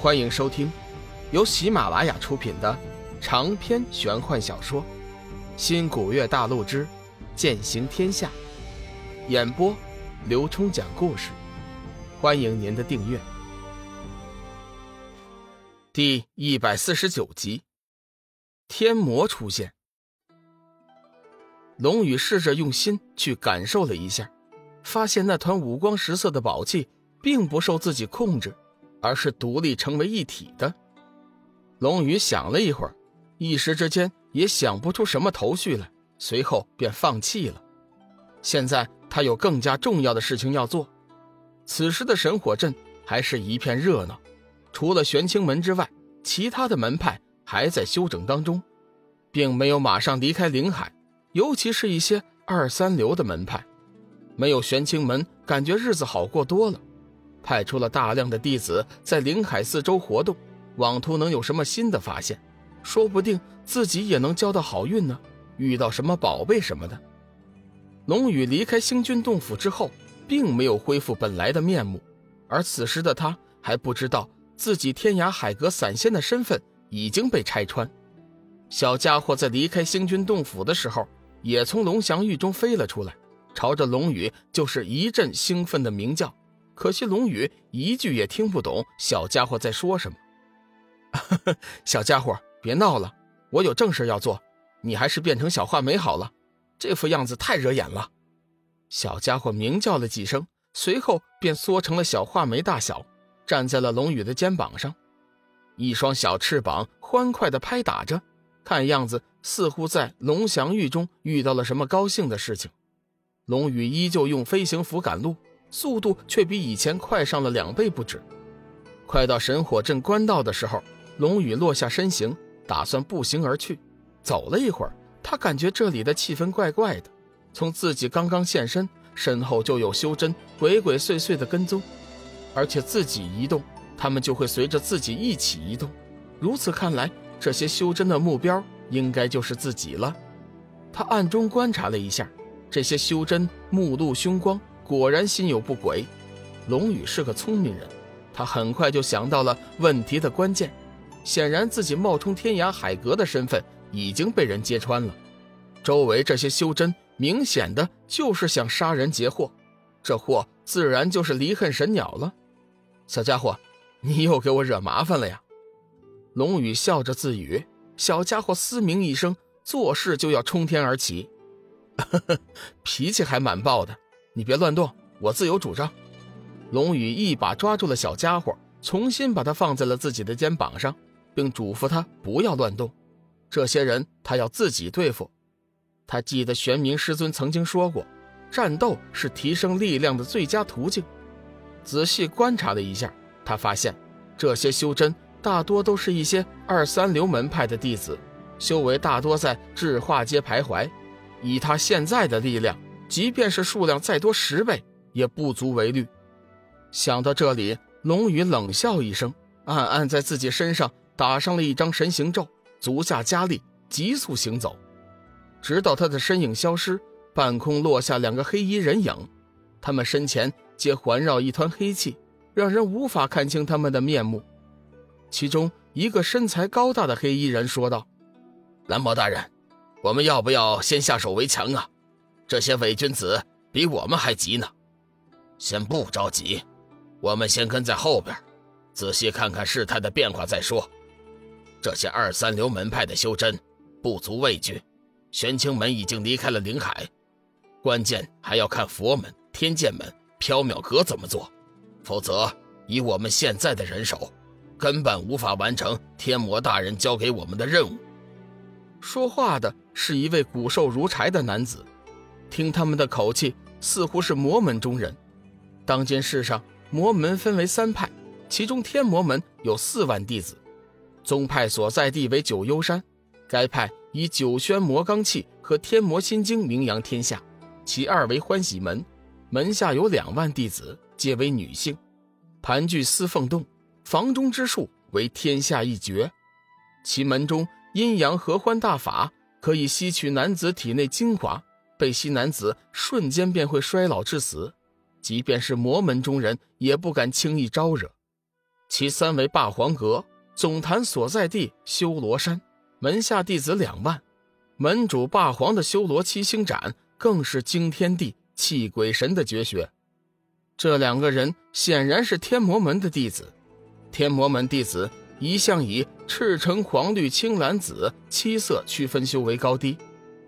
欢迎收听由喜马拉雅出品的长篇玄幻小说《新古月大陆之剑行天下》，演播刘冲讲故事。欢迎您的订阅。第一百四十九集，天魔出现。龙宇试着用心去感受了一下，发现那团五光十色的宝气并不受自己控制，而是独立成为一体的。龙宇想了一会儿，一时之间也想不出什么头绪来，随后便放弃了。现在他有更加重要的事情要做。此时的神火镇还是一片热闹，除了玄清门之外，其他的门派还在休整当中，并没有马上离开灵海。尤其是一些二三流的门派，没有玄清门，感觉日子好过多了。派出了大量的弟子在灵海四周活动，妄图能有什么新的发现，说不定自己也能交到好运呢，遇到什么宝贝什么的。龙宇离开星君洞府之后，并没有恢复本来的面目，而此时的他还不知道自己天涯海阁散仙的身份已经被拆穿。小家伙在离开星君洞府的时候。也从龙翔玉中飞了出来，朝着龙宇就是一阵兴奋的鸣叫。可惜龙宇一句也听不懂小家伙在说什么。小家伙，别闹了，我有正事要做，你还是变成小画眉好了，这副样子太惹眼了。小家伙鸣叫了几声，随后便缩成了小画眉大小，站在了龙宇的肩膀上，一双小翅膀欢快地拍打着。看样子似乎在龙翔域中遇到了什么高兴的事情。龙宇依旧用飞行符赶路，速度却比以前快上了两倍不止。快到神火镇官道的时候，龙宇落下身形，打算步行而去。走了一会儿，他感觉这里的气氛怪怪的。从自己刚刚现身，身后就有修真鬼鬼祟祟的跟踪，而且自己移动，他们就会随着自己一起移动。如此看来。这些修真的目标应该就是自己了。他暗中观察了一下，这些修真目露凶光，果然心有不轨。龙宇是个聪明人，他很快就想到了问题的关键。显然，自己冒充天涯海阁的身份已经被人揭穿了。周围这些修真明显的就是想杀人劫货，这货自然就是离恨神鸟了。小家伙，你又给我惹麻烦了呀！龙宇笑着自语：“小家伙嘶鸣一声，做事就要冲天而起，脾气还蛮暴的。你别乱动，我自有主张。”龙宇一把抓住了小家伙，重新把他放在了自己的肩膀上，并嘱咐他不要乱动。这些人他要自己对付。他记得玄冥师尊曾经说过，战斗是提升力量的最佳途径。仔细观察了一下，他发现这些修真。大多都是一些二三流门派的弟子，修为大多在智化阶徘徊。以他现在的力量，即便是数量再多十倍，也不足为虑。想到这里，龙宇冷笑一声，暗暗在自己身上打上了一张神行咒，足下加力，急速行走，直到他的身影消失，半空落下两个黑衣人影，他们身前皆环绕一团黑气，让人无法看清他们的面目。其中一个身材高大的黑衣人说道：“蓝魔大人，我们要不要先下手为强啊？这些伪君子比我们还急呢。先不着急，我们先跟在后边，仔细看看事态的变化再说。这些二三流门派的修真不足畏惧，玄清门已经离开了灵海，关键还要看佛门、天剑门、缥缈阁怎么做，否则以我们现在的人手。”根本无法完成天魔大人交给我们的任务。说话的是一位骨瘦如柴的男子，听他们的口气，似乎是魔门中人。当今世上，魔门分为三派，其中天魔门有四万弟子，宗派所在地为九幽山。该派以九轩魔罡气和天魔心经名扬天下。其二为欢喜门，门下有两万弟子，皆为女性，盘踞司凤洞。房中之术为天下一绝，其门中阴阳合欢大法可以吸取男子体内精华，被吸男子瞬间便会衰老致死，即便是魔门中人也不敢轻易招惹。其三为霸皇阁，总坛所在地修罗山，门下弟子两万。门主霸皇的修罗七星斩更是惊天地、泣鬼神的绝学。这两个人显然是天魔门的弟子。天魔门弟子一向以赤橙黄绿青蓝紫七色区分修为高低，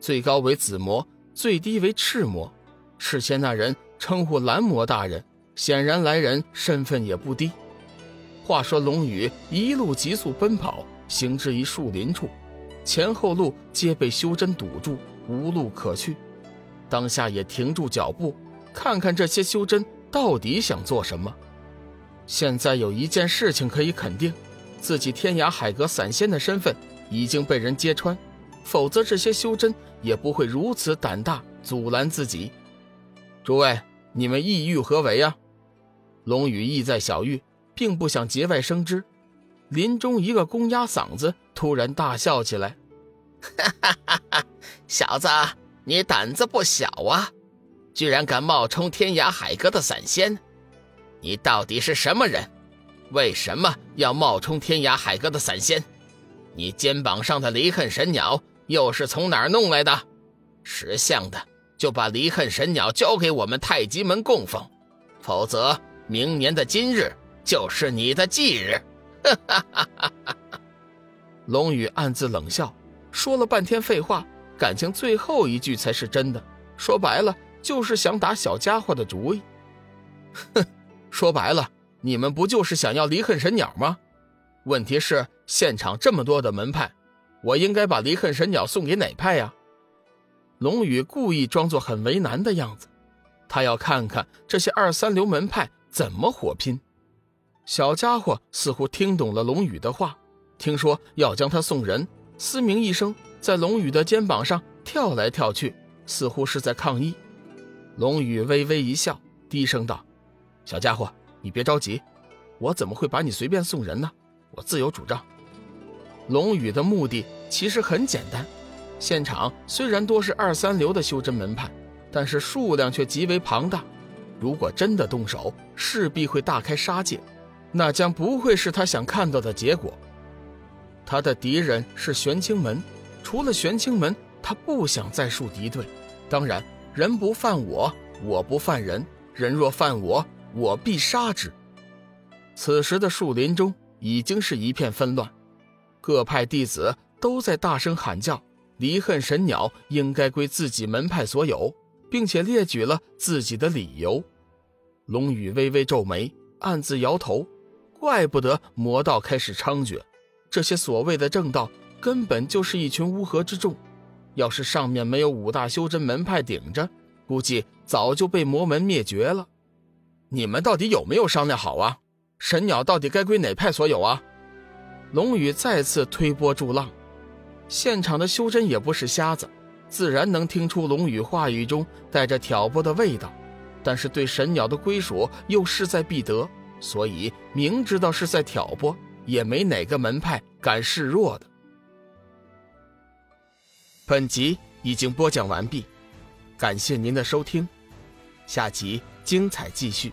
最高为紫魔，最低为赤魔。事先那人称呼蓝魔大人，显然来人身份也不低。话说龙宇一路急速奔跑，行至一树林处，前后路皆被修真堵住，无路可去。当下也停住脚步，看看这些修真到底想做什么。现在有一件事情可以肯定，自己天涯海阁散仙的身份已经被人揭穿，否则这些修真也不会如此胆大阻拦自己。诸位，你们意欲何为呀？龙宇意在小玉。并不想节外生枝，林中一个公鸭嗓子突然大笑起来：“哈哈哈哈小子，你胆子不小啊，居然敢冒充天涯海阁的散仙！你到底是什么人？为什么要冒充天涯海阁的散仙？你肩膀上的离恨神鸟又是从哪儿弄来的？识相的就把离恨神鸟交给我们太极门供奉，否则明年的今日。”就是你的忌日，哈哈哈哈哈！龙宇暗自冷笑，说了半天废话，感情最后一句才是真的。说白了，就是想打小家伙的主意。哼，说白了，你们不就是想要离恨神鸟吗？问题是现场这么多的门派，我应该把离恨神鸟送给哪派呀？龙宇故意装作很为难的样子，他要看看这些二三流门派怎么火拼。小家伙似乎听懂了龙宇的话，听说要将他送人，嘶鸣一声，在龙宇的肩膀上跳来跳去，似乎是在抗议。龙宇微微一笑，低声道：“小家伙，你别着急，我怎么会把你随便送人呢？我自有主张。”龙宇的目的其实很简单，现场虽然多是二三流的修真门派，但是数量却极为庞大，如果真的动手，势必会大开杀戒。那将不会是他想看到的结果。他的敌人是玄清门，除了玄清门，他不想再树敌对。当然，人不犯我，我不犯人；人若犯我，我必杀之。此时的树林中已经是一片纷乱，各派弟子都在大声喊叫：“离恨神鸟应该归自己门派所有，并且列举了自己的理由。”龙宇微微皱眉，暗自摇头。怪不得魔道开始猖獗，这些所谓的正道根本就是一群乌合之众。要是上面没有五大修真门派顶着，估计早就被魔门灭绝了。你们到底有没有商量好啊？神鸟到底该归哪派所有啊？龙宇再次推波助浪，现场的修真也不是瞎子，自然能听出龙宇话语中带着挑拨的味道。但是对神鸟的归属又势在必得。所以明知道是在挑拨，也没哪个门派敢示弱的。本集已经播讲完毕，感谢您的收听，下集精彩继续。